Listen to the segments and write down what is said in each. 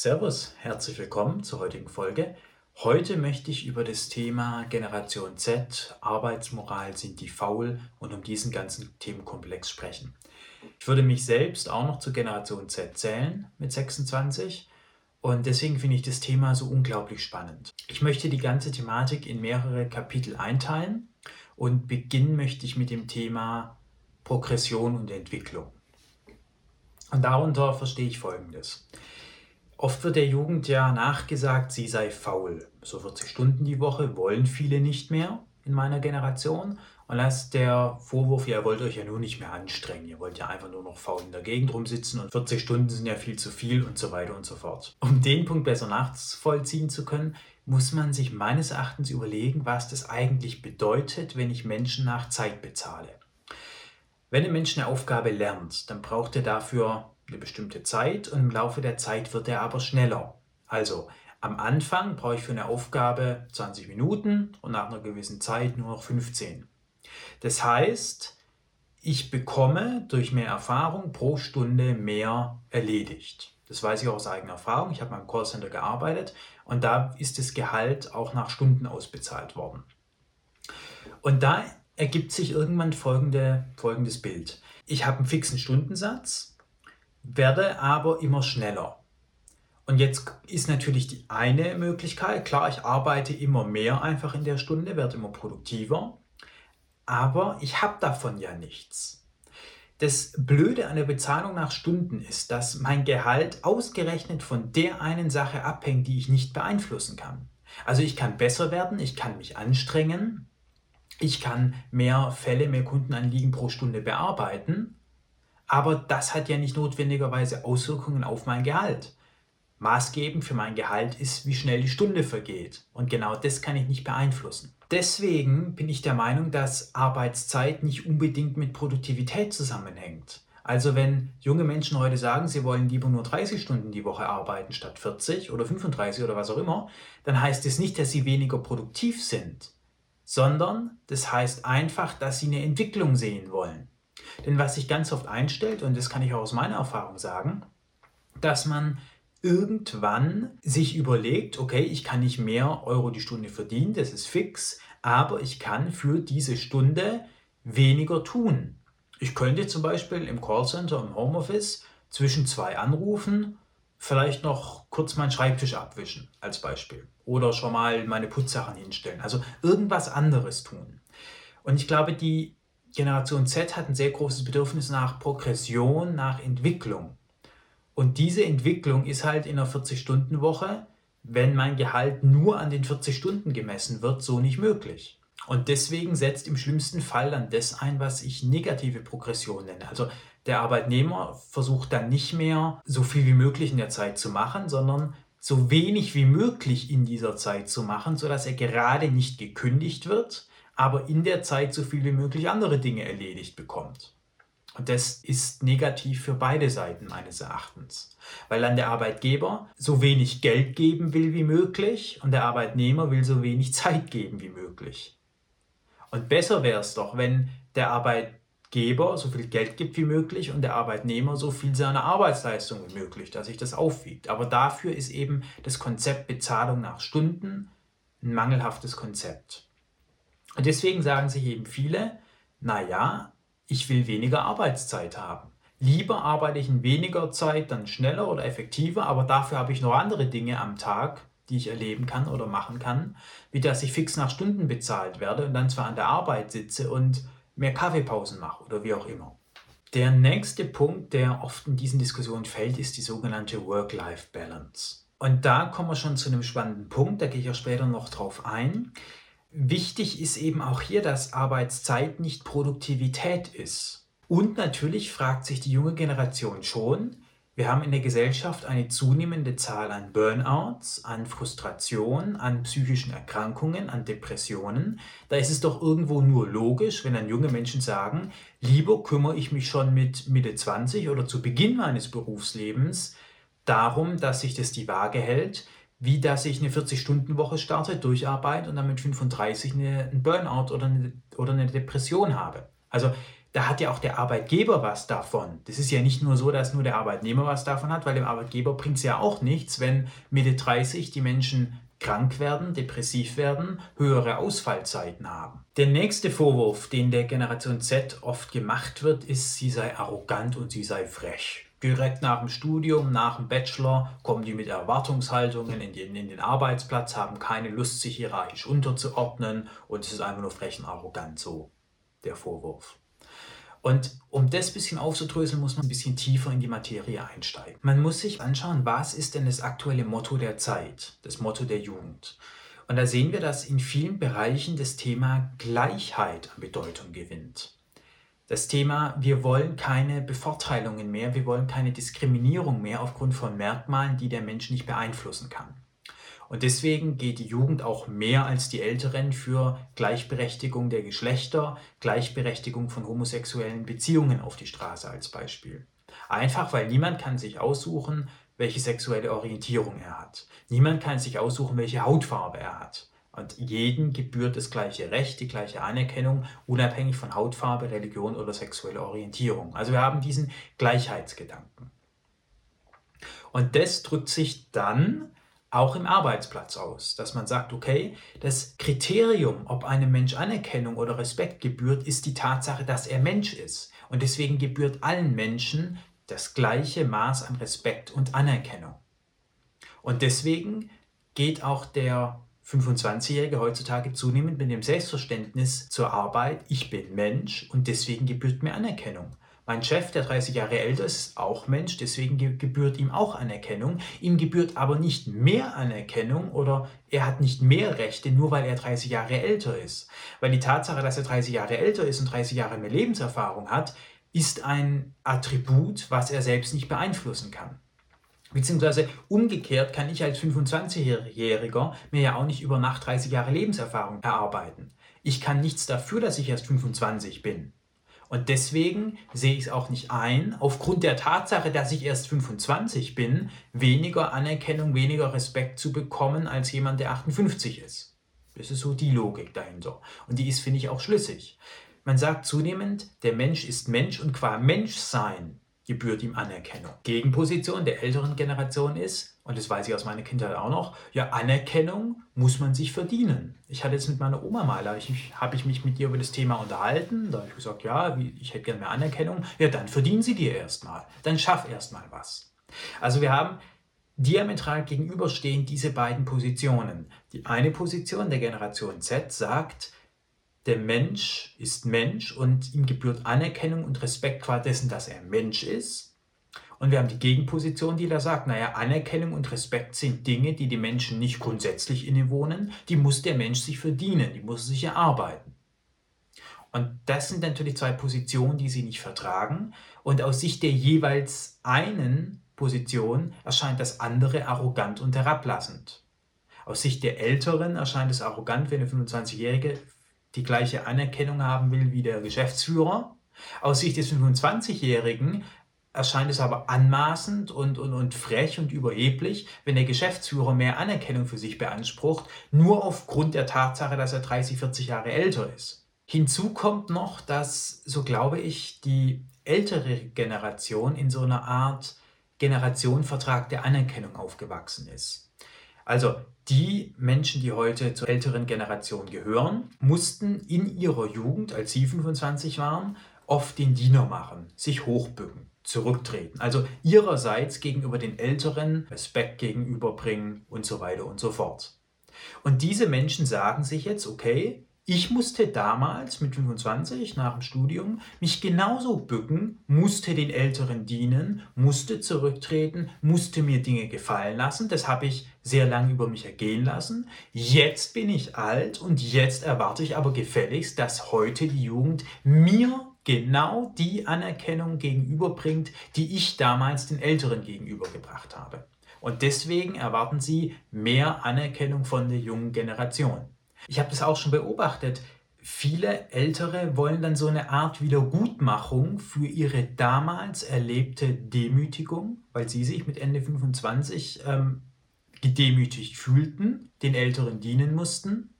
Servus, herzlich willkommen zur heutigen Folge. Heute möchte ich über das Thema Generation Z, Arbeitsmoral, sind die faul und um diesen ganzen Themenkomplex sprechen. Ich würde mich selbst auch noch zur Generation Z zählen mit 26 und deswegen finde ich das Thema so unglaublich spannend. Ich möchte die ganze Thematik in mehrere Kapitel einteilen und beginnen möchte ich mit dem Thema Progression und Entwicklung. Und darunter verstehe ich Folgendes. Oft wird der Jugend ja nachgesagt, sie sei faul. So 40 Stunden die Woche wollen viele nicht mehr in meiner Generation. Und da ist der Vorwurf, ihr wollt euch ja nur nicht mehr anstrengen. Ihr wollt ja einfach nur noch faul in der Gegend rumsitzen und 40 Stunden sind ja viel zu viel und so weiter und so fort. Um den Punkt besser nachvollziehen zu können, muss man sich meines Erachtens überlegen, was das eigentlich bedeutet, wenn ich Menschen nach Zeit bezahle. Wenn ein Mensch eine Aufgabe lernt, dann braucht er dafür eine bestimmte Zeit und im Laufe der Zeit wird er aber schneller. Also am Anfang brauche ich für eine Aufgabe 20 Minuten und nach einer gewissen Zeit nur noch 15. Das heißt, ich bekomme durch mehr Erfahrung pro Stunde mehr erledigt. Das weiß ich auch aus eigener Erfahrung. Ich habe beim Callcenter gearbeitet und da ist das Gehalt auch nach Stunden ausbezahlt worden. Und da ergibt sich irgendwann folgende, folgendes Bild. Ich habe einen fixen Stundensatz werde aber immer schneller. Und jetzt ist natürlich die eine Möglichkeit, klar, ich arbeite immer mehr einfach in der Stunde, werde immer produktiver, aber ich habe davon ja nichts. Das Blöde an der Bezahlung nach Stunden ist, dass mein Gehalt ausgerechnet von der einen Sache abhängt, die ich nicht beeinflussen kann. Also ich kann besser werden, ich kann mich anstrengen, ich kann mehr Fälle, mehr Kundenanliegen pro Stunde bearbeiten, aber das hat ja nicht notwendigerweise Auswirkungen auf mein Gehalt. Maßgebend für mein Gehalt ist, wie schnell die Stunde vergeht. Und genau das kann ich nicht beeinflussen. Deswegen bin ich der Meinung, dass Arbeitszeit nicht unbedingt mit Produktivität zusammenhängt. Also wenn junge Menschen heute sagen, sie wollen lieber nur 30 Stunden die Woche arbeiten statt 40 oder 35 oder was auch immer, dann heißt es nicht, dass sie weniger produktiv sind, sondern das heißt einfach, dass sie eine Entwicklung sehen wollen. Denn was sich ganz oft einstellt, und das kann ich auch aus meiner Erfahrung sagen, dass man irgendwann sich überlegt, okay, ich kann nicht mehr Euro die Stunde verdienen, das ist fix, aber ich kann für diese Stunde weniger tun. Ich könnte zum Beispiel im Callcenter, im Homeoffice zwischen zwei Anrufen vielleicht noch kurz meinen Schreibtisch abwischen, als Beispiel. Oder schon mal meine Putzsachen hinstellen. Also irgendwas anderes tun. Und ich glaube, die Generation Z hat ein sehr großes Bedürfnis nach Progression, nach Entwicklung. Und diese Entwicklung ist halt in einer 40-Stunden-Woche, wenn mein Gehalt nur an den 40 Stunden gemessen wird, so nicht möglich. Und deswegen setzt im schlimmsten Fall dann das ein, was ich negative Progression nenne. Also der Arbeitnehmer versucht dann nicht mehr so viel wie möglich in der Zeit zu machen, sondern so wenig wie möglich in dieser Zeit zu machen, sodass er gerade nicht gekündigt wird, aber in der Zeit so viel wie möglich andere Dinge erledigt bekommt. Und das ist negativ für beide Seiten meines Erachtens, weil dann der Arbeitgeber so wenig Geld geben will wie möglich und der Arbeitnehmer will so wenig Zeit geben wie möglich. Und besser wäre es doch, wenn der Arbeitgeber so viel Geld gibt wie möglich und der Arbeitnehmer so viel seiner Arbeitsleistung wie möglich, dass sich das aufwiegt. Aber dafür ist eben das Konzept Bezahlung nach Stunden ein mangelhaftes Konzept. Und deswegen sagen sich eben viele, naja, ich will weniger Arbeitszeit haben. Lieber arbeite ich in weniger Zeit dann schneller oder effektiver, aber dafür habe ich noch andere Dinge am Tag, die ich erleben kann oder machen kann, wie dass ich fix nach Stunden bezahlt werde und dann zwar an der Arbeit sitze und mehr Kaffeepausen mache oder wie auch immer. Der nächste Punkt, der oft in diesen Diskussionen fällt, ist die sogenannte Work-Life-Balance. Und da kommen wir schon zu einem spannenden Punkt, da gehe ich auch später noch drauf ein. Wichtig ist eben auch hier, dass Arbeitszeit nicht Produktivität ist. Und natürlich fragt sich die junge Generation schon, wir haben in der Gesellschaft eine zunehmende Zahl an Burnouts, an Frustration, an psychischen Erkrankungen, an Depressionen. Da ist es doch irgendwo nur logisch, wenn dann junge Menschen sagen, lieber kümmere ich mich schon mit Mitte 20 oder zu Beginn meines Berufslebens darum, dass sich das die Waage hält, wie dass ich eine 40-Stunden-Woche starte, durcharbeite und dann mit 35 eine, einen Burnout oder eine, oder eine Depression habe. Also da hat ja auch der Arbeitgeber was davon. Das ist ja nicht nur so, dass nur der Arbeitnehmer was davon hat, weil dem Arbeitgeber bringt es ja auch nichts, wenn Mitte 30 die Menschen krank werden, depressiv werden, höhere Ausfallzeiten haben. Der nächste Vorwurf, den der Generation Z oft gemacht wird, ist, sie sei arrogant und sie sei frech. Direkt nach dem Studium, nach dem Bachelor kommen die mit Erwartungshaltungen in den, in den Arbeitsplatz, haben keine Lust, sich hierarchisch unterzuordnen und es ist einfach nur frech und arrogant so der Vorwurf. Und um das bisschen aufzudröseln, muss man ein bisschen tiefer in die Materie einsteigen. Man muss sich anschauen, was ist denn das aktuelle Motto der Zeit, das Motto der Jugend. Und da sehen wir, dass in vielen Bereichen das Thema Gleichheit an Bedeutung gewinnt. Das Thema, wir wollen keine Bevorteilungen mehr, wir wollen keine Diskriminierung mehr aufgrund von Merkmalen, die der Mensch nicht beeinflussen kann. Und deswegen geht die Jugend auch mehr als die Älteren für Gleichberechtigung der Geschlechter, Gleichberechtigung von homosexuellen Beziehungen auf die Straße als Beispiel. Einfach weil niemand kann sich aussuchen, welche sexuelle Orientierung er hat. Niemand kann sich aussuchen, welche Hautfarbe er hat. Und jedem gebührt das gleiche Recht, die gleiche Anerkennung, unabhängig von Hautfarbe, Religion oder sexueller Orientierung. Also wir haben diesen Gleichheitsgedanken. Und das drückt sich dann auch im Arbeitsplatz aus, dass man sagt, okay, das Kriterium, ob einem Mensch Anerkennung oder Respekt gebührt, ist die Tatsache, dass er Mensch ist. Und deswegen gebührt allen Menschen das gleiche Maß an Respekt und Anerkennung. Und deswegen geht auch der 25-Jährige heutzutage zunehmend mit dem Selbstverständnis zur Arbeit, ich bin Mensch und deswegen gebührt mir Anerkennung. Mein Chef, der 30 Jahre älter ist, ist auch Mensch, deswegen gebührt ihm auch Anerkennung. Ihm gebührt aber nicht mehr Anerkennung oder er hat nicht mehr Rechte, nur weil er 30 Jahre älter ist. Weil die Tatsache, dass er 30 Jahre älter ist und 30 Jahre mehr Lebenserfahrung hat, ist ein Attribut, was er selbst nicht beeinflussen kann. Beziehungsweise umgekehrt kann ich als 25-Jähriger mir ja auch nicht über Nacht 30 Jahre Lebenserfahrung erarbeiten. Ich kann nichts dafür, dass ich erst 25 bin. Und deswegen sehe ich es auch nicht ein, aufgrund der Tatsache, dass ich erst 25 bin, weniger Anerkennung, weniger Respekt zu bekommen als jemand, der 58 ist. Das ist so die Logik dahinter. Und die ist, finde ich, auch schlüssig. Man sagt zunehmend, der Mensch ist Mensch und qua Menschsein gebührt ihm Anerkennung. Gegenposition der älteren Generation ist, und das weiß ich aus meiner Kindheit auch noch, ja, Anerkennung muss man sich verdienen. Ich hatte jetzt mit meiner Oma mal, da habe ich mich mit ihr über das Thema unterhalten, da habe ich gesagt, ja, ich hätte gerne mehr Anerkennung. Ja, dann verdienen sie dir erstmal. Dann schaff erstmal was. Also wir haben diametral gegenüberstehend diese beiden Positionen. Die eine Position der Generation Z sagt, der Mensch ist Mensch und ihm gebührt Anerkennung und Respekt qua dessen, dass er Mensch ist. Und wir haben die Gegenposition, die da sagt, naja, Anerkennung und Respekt sind Dinge, die die Menschen nicht grundsätzlich innewohnen, die muss der Mensch sich verdienen, die muss sich erarbeiten. Und das sind natürlich zwei Positionen, die sie nicht vertragen. Und aus Sicht der jeweils einen Position erscheint das andere arrogant und herablassend. Aus Sicht der Älteren erscheint es arrogant, wenn eine 25-Jährige die gleiche Anerkennung haben will wie der Geschäftsführer. Aus Sicht des 25-Jährigen erscheint es aber anmaßend und, und, und frech und überheblich, wenn der Geschäftsführer mehr Anerkennung für sich beansprucht, nur aufgrund der Tatsache, dass er 30, 40 Jahre älter ist. Hinzu kommt noch, dass, so glaube ich, die ältere Generation in so einer Art Generationenvertrag der Anerkennung aufgewachsen ist. Also die Menschen, die heute zur älteren Generation gehören, mussten in ihrer Jugend, als sie 25 waren, oft den Diener machen, sich hochbücken, zurücktreten. Also ihrerseits gegenüber den Älteren Respekt gegenüberbringen und so weiter und so fort. Und diese Menschen sagen sich jetzt, okay, ich musste damals mit 25 nach dem Studium mich genauso bücken, musste den Älteren dienen, musste zurücktreten, musste mir Dinge gefallen lassen. Das habe ich sehr lange über mich ergehen lassen. Jetzt bin ich alt und jetzt erwarte ich aber gefälligst, dass heute die Jugend mir genau die Anerkennung gegenüberbringt, die ich damals den Älteren gegenübergebracht habe. Und deswegen erwarten sie mehr Anerkennung von der jungen Generation. Ich habe das auch schon beobachtet. Viele Ältere wollen dann so eine Art Wiedergutmachung für ihre damals erlebte Demütigung, weil sie sich mit Ende 25 ähm, gedemütigt fühlten, den Älteren dienen mussten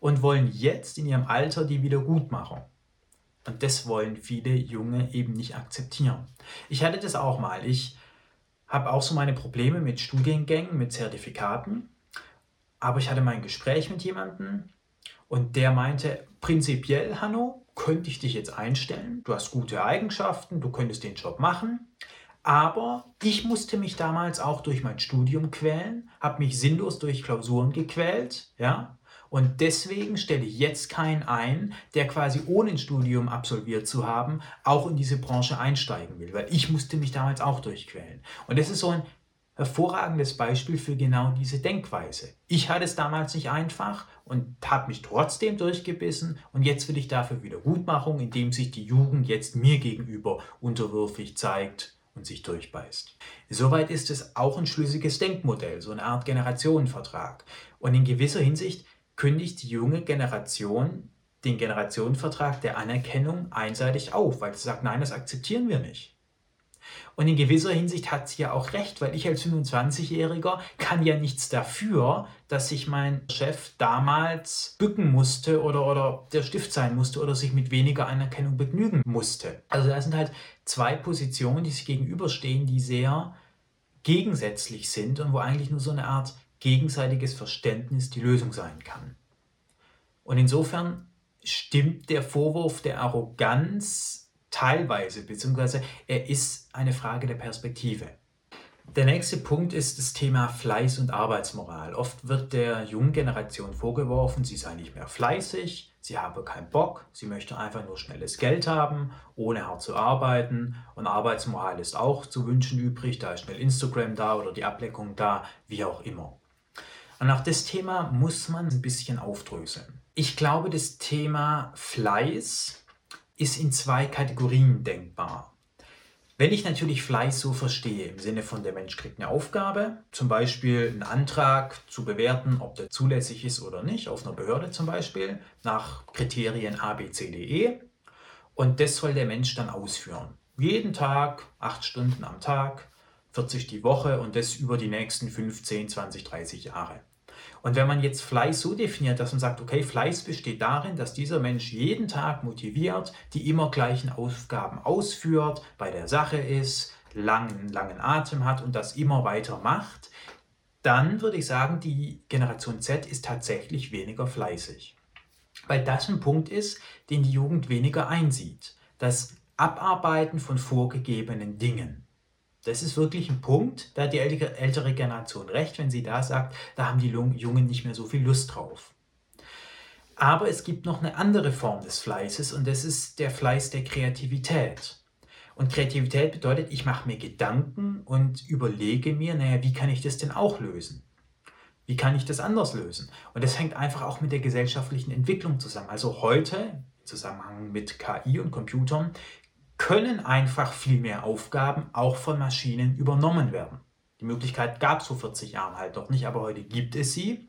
und wollen jetzt in ihrem Alter die Wiedergutmachung. Und das wollen viele Junge eben nicht akzeptieren. Ich hatte das auch mal. Ich habe auch so meine Probleme mit Studiengängen, mit Zertifikaten. Aber ich hatte mal ein Gespräch mit jemandem und der meinte, prinzipiell, Hanno, könnte ich dich jetzt einstellen. Du hast gute Eigenschaften, du könntest den Job machen. Aber ich musste mich damals auch durch mein Studium quälen, habe mich sinnlos durch Klausuren gequält, ja. Und deswegen stelle ich jetzt keinen ein, der quasi ohne ein Studium absolviert zu haben, auch in diese Branche einsteigen will, weil ich musste mich damals auch durchquälen. Und das ist so ein hervorragendes Beispiel für genau diese Denkweise. Ich hatte es damals nicht einfach und habe mich trotzdem durchgebissen und jetzt will ich dafür Wiedergutmachung, indem sich die Jugend jetzt mir gegenüber unterwürfig zeigt und sich durchbeißt. Soweit ist es auch ein schlüssiges Denkmodell, so eine Art Generationenvertrag. Und in gewisser Hinsicht kündigt die junge Generation den Generationenvertrag der Anerkennung einseitig auf, weil sie sagt, nein, das akzeptieren wir nicht. Und in gewisser Hinsicht hat sie ja auch recht, weil ich als 25-Jähriger kann ja nichts dafür, dass sich mein Chef damals bücken musste oder, oder der Stift sein musste oder sich mit weniger Anerkennung begnügen musste. Also da sind halt zwei Positionen, die sich gegenüberstehen, die sehr gegensätzlich sind und wo eigentlich nur so eine Art gegenseitiges Verständnis die Lösung sein kann. Und insofern stimmt der Vorwurf der Arroganz teilweise, beziehungsweise er ist eine Frage der Perspektive. Der nächste Punkt ist das Thema Fleiß und Arbeitsmoral. Oft wird der jungen Generation vorgeworfen, sie sei nicht mehr fleißig, sie habe keinen Bock, sie möchte einfach nur schnelles Geld haben, ohne hart zu arbeiten. Und Arbeitsmoral ist auch zu wünschen übrig, da ist schnell Instagram da oder die Ableckung da, wie auch immer. Und auch das Thema muss man ein bisschen aufdröseln. Ich glaube, das Thema Fleiß ist in zwei Kategorien denkbar. Wenn ich natürlich Fleiß so verstehe, im Sinne von der Mensch kriegt eine Aufgabe, zum Beispiel einen Antrag zu bewerten, ob der zulässig ist oder nicht, auf einer Behörde zum Beispiel, nach Kriterien A, B, C, D, E, und das soll der Mensch dann ausführen. Jeden Tag, acht Stunden am Tag, 40 die Woche und das über die nächsten 15, 20, 30 Jahre. Und wenn man jetzt Fleiß so definiert, dass man sagt, okay, Fleiß besteht darin, dass dieser Mensch jeden Tag motiviert, die immer gleichen Aufgaben ausführt, bei der Sache ist, langen, langen Atem hat und das immer weiter macht, dann würde ich sagen, die Generation Z ist tatsächlich weniger fleißig. Weil das ein Punkt ist, den die Jugend weniger einsieht. Das Abarbeiten von vorgegebenen Dingen. Das ist wirklich ein Punkt, da hat die ältere Generation recht, wenn sie da sagt, da haben die Jungen nicht mehr so viel Lust drauf. Aber es gibt noch eine andere Form des Fleißes und das ist der Fleiß der Kreativität. Und Kreativität bedeutet, ich mache mir Gedanken und überlege mir, naja, wie kann ich das denn auch lösen? Wie kann ich das anders lösen? Und das hängt einfach auch mit der gesellschaftlichen Entwicklung zusammen. Also heute, im Zusammenhang mit KI und Computern, können einfach viel mehr Aufgaben auch von Maschinen übernommen werden. Die Möglichkeit gab es vor 40 Jahren halt doch nicht, aber heute gibt es sie.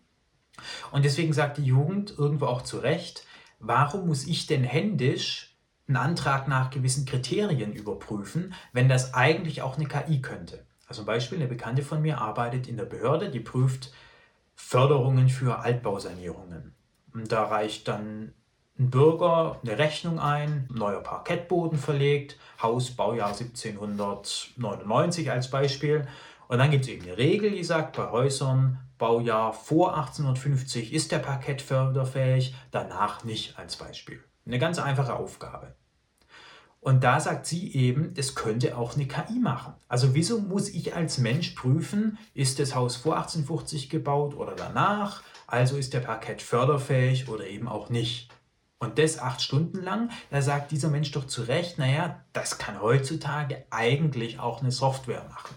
Und deswegen sagt die Jugend irgendwo auch zu Recht, warum muss ich denn händisch einen Antrag nach gewissen Kriterien überprüfen, wenn das eigentlich auch eine KI könnte? Also ein Beispiel, eine Bekannte von mir arbeitet in der Behörde, die prüft Förderungen für Altbausanierungen. Und da reicht dann ein Bürger eine Rechnung ein, neuer Parkettboden verlegt, Haus Baujahr 1799 als Beispiel. Und dann gibt es eben eine Regel, die sagt, bei Häusern Baujahr vor 1850 ist der Parkett förderfähig, danach nicht als Beispiel. Eine ganz einfache Aufgabe. Und da sagt sie eben, das könnte auch eine KI machen. Also wieso muss ich als Mensch prüfen, ist das Haus vor 1850 gebaut oder danach? Also ist der Parkett förderfähig oder eben auch nicht. Und das acht Stunden lang, da sagt dieser Mensch doch zu Recht, naja, das kann heutzutage eigentlich auch eine Software machen.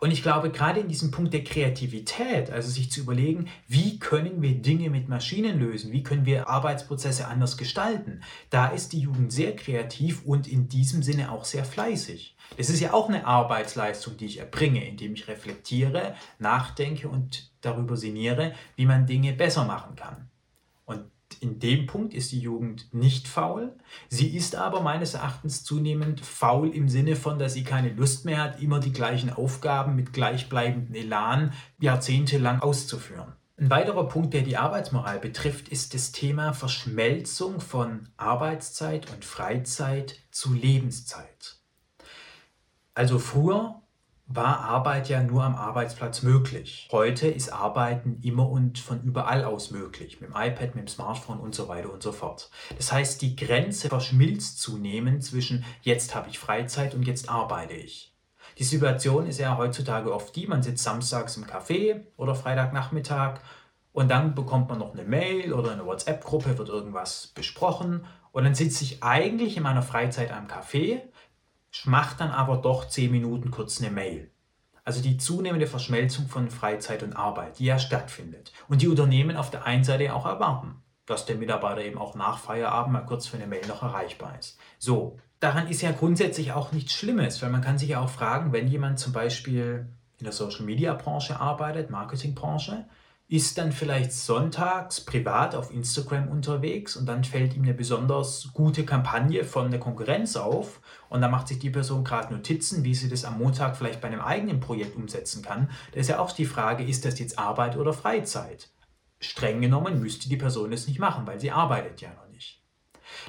Und ich glaube, gerade in diesem Punkt der Kreativität, also sich zu überlegen, wie können wir Dinge mit Maschinen lösen, wie können wir Arbeitsprozesse anders gestalten, da ist die Jugend sehr kreativ und in diesem Sinne auch sehr fleißig. Es ist ja auch eine Arbeitsleistung, die ich erbringe, indem ich reflektiere, nachdenke und darüber sinniere, wie man Dinge besser machen kann. Und in dem Punkt ist die Jugend nicht faul. Sie ist aber meines Erachtens zunehmend faul im Sinne von, dass sie keine Lust mehr hat, immer die gleichen Aufgaben mit gleichbleibendem Elan jahrzehntelang auszuführen. Ein weiterer Punkt, der die Arbeitsmoral betrifft, ist das Thema Verschmelzung von Arbeitszeit und Freizeit zu Lebenszeit. Also früher war Arbeit ja nur am Arbeitsplatz möglich. Heute ist Arbeiten immer und von überall aus möglich, mit dem iPad, mit dem Smartphone und so weiter und so fort. Das heißt, die Grenze verschmilzt zunehmend zwischen jetzt habe ich Freizeit und jetzt arbeite ich. Die Situation ist ja heutzutage oft die, man sitzt samstags im Café oder Freitagnachmittag und dann bekommt man noch eine Mail oder eine WhatsApp-Gruppe, wird irgendwas besprochen und dann sitze ich eigentlich in meiner Freizeit am Café, mache dann aber doch 10 Minuten kurz eine Mail. Also die zunehmende Verschmelzung von Freizeit und Arbeit, die ja stattfindet. Und die Unternehmen auf der einen Seite auch erwarten, dass der Mitarbeiter eben auch nach Feierabend mal kurz für eine Mail noch erreichbar ist. So, daran ist ja grundsätzlich auch nichts Schlimmes, weil man kann sich ja auch fragen, wenn jemand zum Beispiel in der Social-Media-Branche arbeitet, Marketingbranche, ist dann vielleicht sonntags privat auf Instagram unterwegs und dann fällt ihm eine besonders gute Kampagne von der Konkurrenz auf und dann macht sich die Person gerade Notizen, wie sie das am Montag vielleicht bei einem eigenen Projekt umsetzen kann. Da ist ja auch die Frage, ist das jetzt Arbeit oder Freizeit? Streng genommen müsste die Person das nicht machen, weil sie arbeitet ja noch nicht.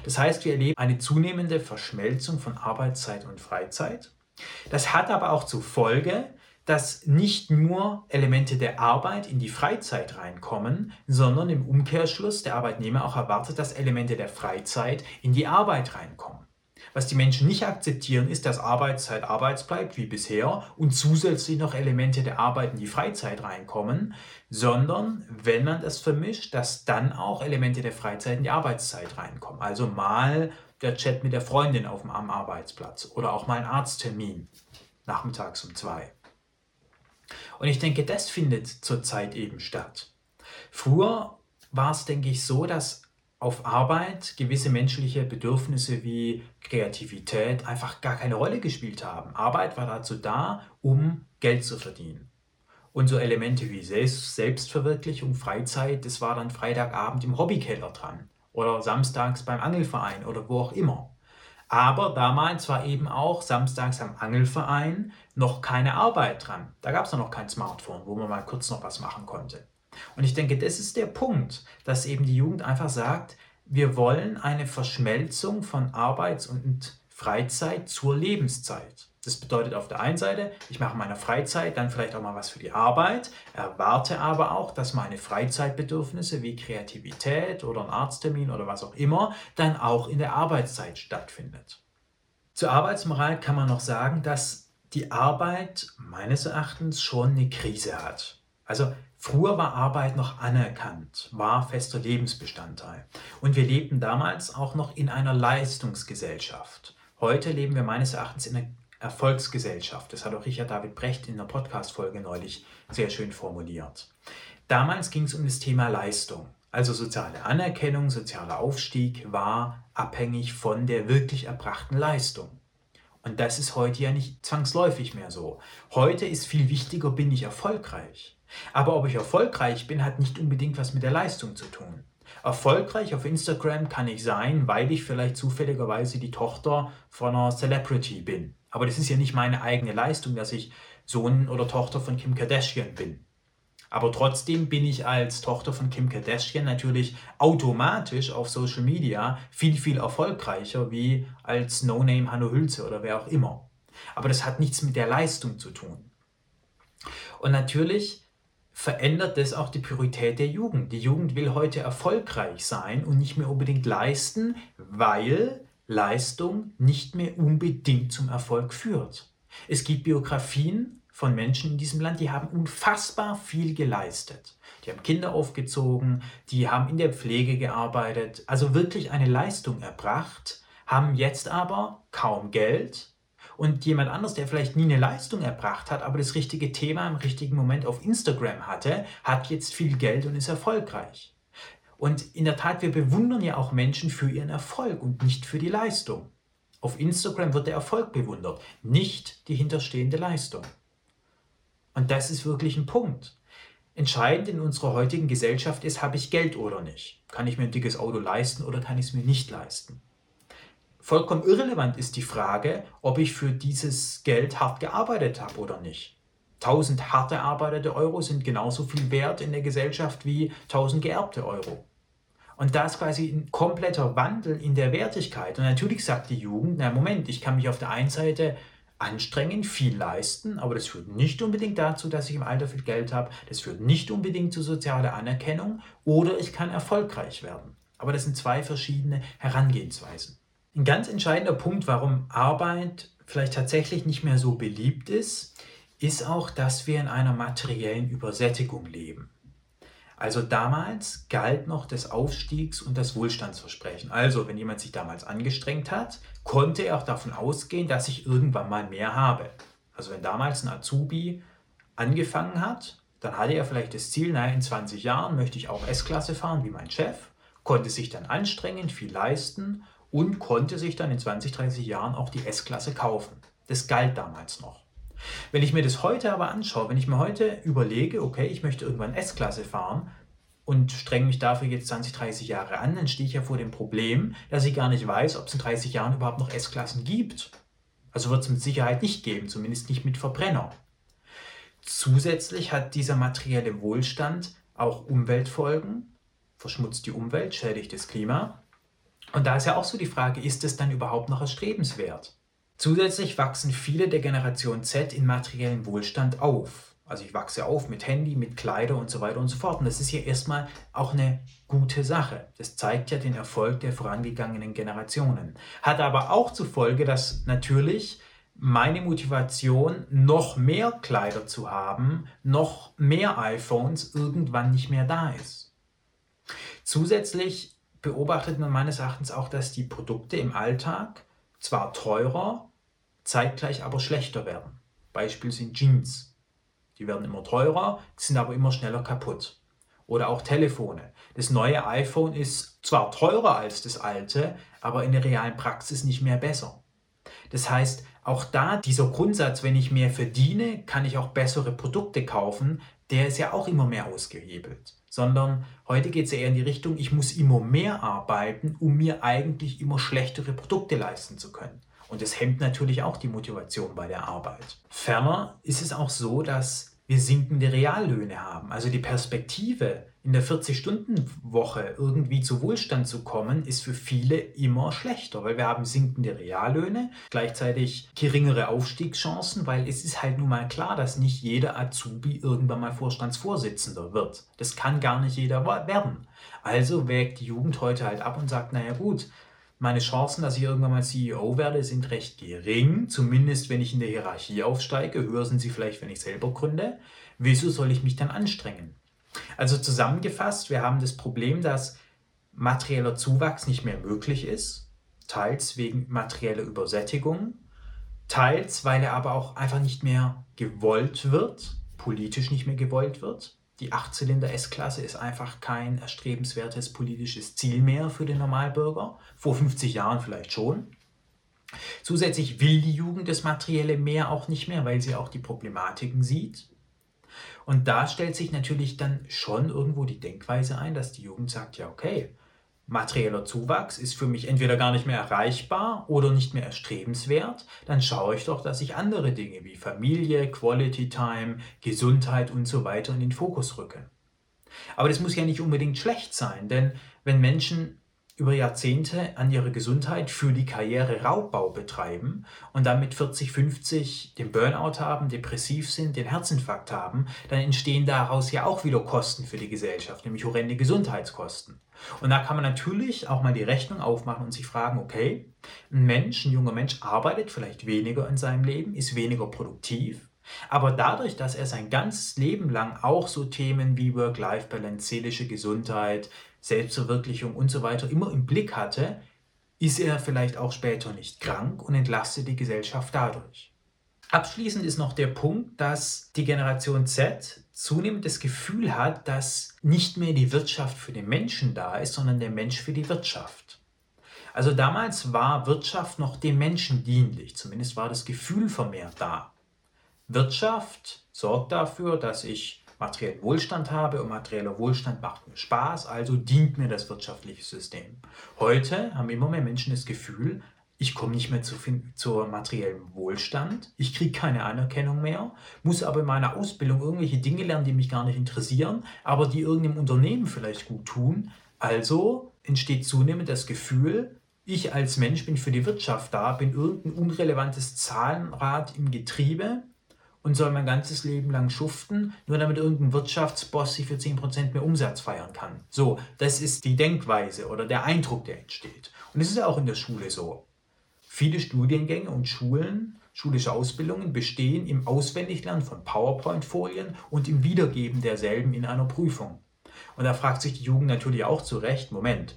Das heißt, wir erleben eine zunehmende Verschmelzung von Arbeitszeit und Freizeit. Das hat aber auch zur Folge, dass nicht nur Elemente der Arbeit in die Freizeit reinkommen, sondern im Umkehrschluss der Arbeitnehmer auch erwartet, dass Elemente der Freizeit in die Arbeit reinkommen. Was die Menschen nicht akzeptieren, ist, dass Arbeitszeit Arbeits bleibt wie bisher und zusätzlich noch Elemente der Arbeit in die Freizeit reinkommen, sondern wenn man das vermischt, dass dann auch Elemente der Freizeit in die Arbeitszeit reinkommen. Also mal der Chat mit der Freundin auf dem, am Arbeitsplatz oder auch mal ein Arzttermin nachmittags um zwei. Und ich denke, das findet zurzeit eben statt. Früher war es, denke ich, so, dass auf Arbeit gewisse menschliche Bedürfnisse wie Kreativität einfach gar keine Rolle gespielt haben. Arbeit war dazu da, um Geld zu verdienen. Und so Elemente wie Selbstverwirklichung, Freizeit, das war dann Freitagabend im Hobbykeller dran oder samstags beim Angelverein oder wo auch immer. Aber damals war eben auch samstags am Angelverein noch keine Arbeit dran. Da gab es noch kein Smartphone, wo man mal kurz noch was machen konnte. Und ich denke, das ist der Punkt, dass eben die Jugend einfach sagt, wir wollen eine Verschmelzung von Arbeits- und Freizeit zur Lebenszeit. Das bedeutet auf der einen Seite, ich mache meine Freizeit, dann vielleicht auch mal was für die Arbeit, erwarte aber auch, dass meine Freizeitbedürfnisse wie Kreativität oder ein Arzttermin oder was auch immer dann auch in der Arbeitszeit stattfindet. Zur Arbeitsmoral kann man noch sagen, dass die Arbeit meines Erachtens schon eine Krise hat. Also früher war Arbeit noch anerkannt, war fester Lebensbestandteil. Und wir lebten damals auch noch in einer Leistungsgesellschaft. Heute leben wir meines Erachtens in einer Erfolgsgesellschaft. Das hat auch Richard David Brecht in der Podcast-Folge neulich sehr schön formuliert. Damals ging es um das Thema Leistung. Also soziale Anerkennung, sozialer Aufstieg war abhängig von der wirklich erbrachten Leistung. Und das ist heute ja nicht zwangsläufig mehr so. Heute ist viel wichtiger, bin ich erfolgreich. Aber ob ich erfolgreich bin, hat nicht unbedingt was mit der Leistung zu tun. Erfolgreich auf Instagram kann ich sein, weil ich vielleicht zufälligerweise die Tochter von einer Celebrity bin. Aber das ist ja nicht meine eigene Leistung, dass ich Sohn oder Tochter von Kim Kardashian bin. Aber trotzdem bin ich als Tochter von Kim Kardashian natürlich automatisch auf Social Media viel, viel erfolgreicher wie als No-Name Hanno Hülze oder wer auch immer. Aber das hat nichts mit der Leistung zu tun. Und natürlich verändert das auch die Priorität der Jugend. Die Jugend will heute erfolgreich sein und nicht mehr unbedingt leisten, weil Leistung nicht mehr unbedingt zum Erfolg führt. Es gibt Biografien von Menschen in diesem Land, die haben unfassbar viel geleistet. Die haben Kinder aufgezogen, die haben in der Pflege gearbeitet, also wirklich eine Leistung erbracht, haben jetzt aber kaum Geld. Und jemand anderes, der vielleicht nie eine Leistung erbracht hat, aber das richtige Thema im richtigen Moment auf Instagram hatte, hat jetzt viel Geld und ist erfolgreich. Und in der Tat, wir bewundern ja auch Menschen für ihren Erfolg und nicht für die Leistung. Auf Instagram wird der Erfolg bewundert, nicht die hinterstehende Leistung. Und das ist wirklich ein Punkt. Entscheidend in unserer heutigen Gesellschaft ist, habe ich Geld oder nicht? Kann ich mir ein dickes Auto leisten oder kann ich es mir nicht leisten? Vollkommen irrelevant ist die Frage, ob ich für dieses Geld hart gearbeitet habe oder nicht. 1000 hart erarbeitete Euro sind genauso viel wert in der Gesellschaft wie 1000 geerbte Euro. Und da ist quasi ein kompletter Wandel in der Wertigkeit. Und natürlich sagt die Jugend, na Moment, ich kann mich auf der einen Seite anstrengen, viel leisten, aber das führt nicht unbedingt dazu, dass ich im Alter viel Geld habe. Das führt nicht unbedingt zu sozialer Anerkennung oder ich kann erfolgreich werden. Aber das sind zwei verschiedene Herangehensweisen. Ein ganz entscheidender Punkt, warum Arbeit vielleicht tatsächlich nicht mehr so beliebt ist, ist auch, dass wir in einer materiellen Übersättigung leben. Also damals galt noch das Aufstiegs- und das Wohlstandsversprechen. Also wenn jemand sich damals angestrengt hat, konnte er auch davon ausgehen, dass ich irgendwann mal mehr habe. Also wenn damals ein Azubi angefangen hat, dann hatte er vielleicht das Ziel, naja, in 20 Jahren möchte ich auch S-Klasse fahren wie mein Chef, konnte sich dann anstrengen, viel leisten und konnte sich dann in 20, 30 Jahren auch die S-Klasse kaufen. Das galt damals noch. Wenn ich mir das heute aber anschaue, wenn ich mir heute überlege, okay, ich möchte irgendwann S-Klasse fahren und strenge mich dafür jetzt 20, 30 Jahre an, dann stehe ich ja vor dem Problem, dass ich gar nicht weiß, ob es in 30 Jahren überhaupt noch S-Klassen gibt. Also wird es mit Sicherheit nicht geben, zumindest nicht mit Verbrenner. Zusätzlich hat dieser materielle Wohlstand auch Umweltfolgen, verschmutzt die Umwelt, schädigt das Klima. Und da ist ja auch so die Frage, ist es dann überhaupt noch erstrebenswert? Zusätzlich wachsen viele der Generation Z in materiellen Wohlstand auf. Also ich wachse auf mit Handy, mit Kleider und so weiter und so fort. Und das ist ja erstmal auch eine gute Sache. Das zeigt ja den Erfolg der vorangegangenen Generationen. Hat aber auch zur Folge, dass natürlich meine Motivation, noch mehr Kleider zu haben, noch mehr iPhones irgendwann nicht mehr da ist. Zusätzlich beobachtet man meines Erachtens auch, dass die Produkte im Alltag zwar teurer, zeitgleich aber schlechter werden. Beispiel sind Jeans. Die werden immer teurer, sind aber immer schneller kaputt. Oder auch Telefone. Das neue iPhone ist zwar teurer als das alte, aber in der realen Praxis nicht mehr besser. Das heißt, auch da dieser Grundsatz, wenn ich mehr verdiene, kann ich auch bessere Produkte kaufen, der ist ja auch immer mehr ausgehebelt. Sondern heute geht es ja eher in die Richtung, ich muss immer mehr arbeiten, um mir eigentlich immer schlechtere Produkte leisten zu können. Und das hemmt natürlich auch die Motivation bei der Arbeit. Ferner ist es auch so, dass wir sinkende Reallöhne haben. Also die Perspektive, in der 40-Stunden-Woche irgendwie zu Wohlstand zu kommen, ist für viele immer schlechter, weil wir haben sinkende Reallöhne, gleichzeitig geringere Aufstiegschancen, weil es ist halt nun mal klar, dass nicht jeder Azubi irgendwann mal Vorstandsvorsitzender wird. Das kann gar nicht jeder werden. Also wägt die Jugend heute halt ab und sagt, naja gut, meine Chancen, dass ich irgendwann mal CEO werde, sind recht gering. Zumindest wenn ich in der Hierarchie aufsteige. Höher sind sie vielleicht, wenn ich selber gründe. Wieso soll ich mich dann anstrengen? Also zusammengefasst, wir haben das Problem, dass materieller Zuwachs nicht mehr möglich ist. Teils wegen materieller Übersättigung. Teils, weil er aber auch einfach nicht mehr gewollt wird, politisch nicht mehr gewollt wird. Die Achtzylinder S-Klasse ist einfach kein erstrebenswertes politisches Ziel mehr für den Normalbürger. Vor 50 Jahren vielleicht schon. Zusätzlich will die Jugend das Materielle mehr auch nicht mehr, weil sie auch die Problematiken sieht. Und da stellt sich natürlich dann schon irgendwo die Denkweise ein, dass die Jugend sagt, ja okay, materieller Zuwachs ist für mich entweder gar nicht mehr erreichbar oder nicht mehr erstrebenswert, dann schaue ich doch, dass ich andere Dinge wie Familie, Quality Time, Gesundheit und so weiter in den Fokus rücke. Aber das muss ja nicht unbedingt schlecht sein, denn wenn Menschen über Jahrzehnte an ihrer Gesundheit für die Karriere Raubbau betreiben und damit 40, 50 den Burnout haben, depressiv sind, den Herzinfarkt haben, dann entstehen daraus ja auch wieder Kosten für die Gesellschaft, nämlich horrende Gesundheitskosten. Und da kann man natürlich auch mal die Rechnung aufmachen und sich fragen, okay, ein Mensch, ein junger Mensch arbeitet vielleicht weniger in seinem Leben, ist weniger produktiv, aber dadurch, dass er sein ganzes Leben lang auch so Themen wie Work-Life-Balance, seelische Gesundheit, Selbstverwirklichung und so weiter immer im Blick hatte, ist er vielleicht auch später nicht krank und entlastet die Gesellschaft dadurch. Abschließend ist noch der Punkt, dass die Generation Z zunehmend das Gefühl hat, dass nicht mehr die Wirtschaft für den Menschen da ist, sondern der Mensch für die Wirtschaft. Also damals war Wirtschaft noch dem Menschen dienlich, zumindest war das Gefühl vermehrt da. Wirtschaft sorgt dafür, dass ich materiellen Wohlstand habe und materieller Wohlstand macht mir Spaß, also dient mir das wirtschaftliche System. Heute haben immer mehr Menschen das Gefühl, ich komme nicht mehr zu, zur materiellen Wohlstand, ich kriege keine Anerkennung mehr, muss aber in meiner Ausbildung irgendwelche Dinge lernen, die mich gar nicht interessieren, aber die irgendeinem Unternehmen vielleicht gut tun. Also entsteht zunehmend das Gefühl, ich als Mensch bin für die Wirtschaft da, bin irgendein unrelevantes Zahlenrad im Getriebe und soll mein ganzes Leben lang schuften, nur damit irgendein Wirtschaftsboss sich für 10% mehr Umsatz feiern kann. So, das ist die Denkweise oder der Eindruck, der entsteht. Und es ist ja auch in der Schule so. Viele Studiengänge und Schulen, schulische Ausbildungen bestehen im Auswendiglernen von PowerPoint-Folien und im Wiedergeben derselben in einer Prüfung. Und da fragt sich die Jugend natürlich auch zu Recht, Moment,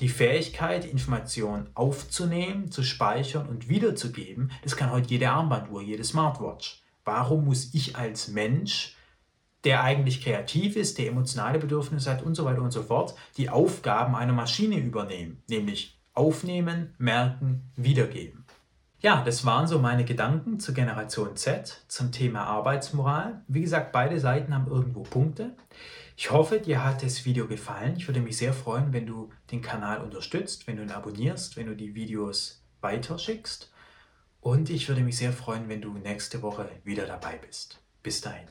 die Fähigkeit, Informationen aufzunehmen, zu speichern und wiederzugeben, das kann heute jede Armbanduhr, jede Smartwatch. Warum muss ich als Mensch, der eigentlich kreativ ist, der emotionale Bedürfnisse hat und so weiter und so fort, die Aufgaben einer Maschine übernehmen, nämlich aufnehmen, merken, wiedergeben. Ja, das waren so meine Gedanken zur Generation Z zum Thema Arbeitsmoral. Wie gesagt, beide Seiten haben irgendwo Punkte. Ich hoffe, dir hat das Video gefallen. Ich würde mich sehr freuen, wenn du den Kanal unterstützt, wenn du ihn abonnierst, wenn du die Videos weiterschickst. Und ich würde mich sehr freuen, wenn du nächste Woche wieder dabei bist. Bis dahin.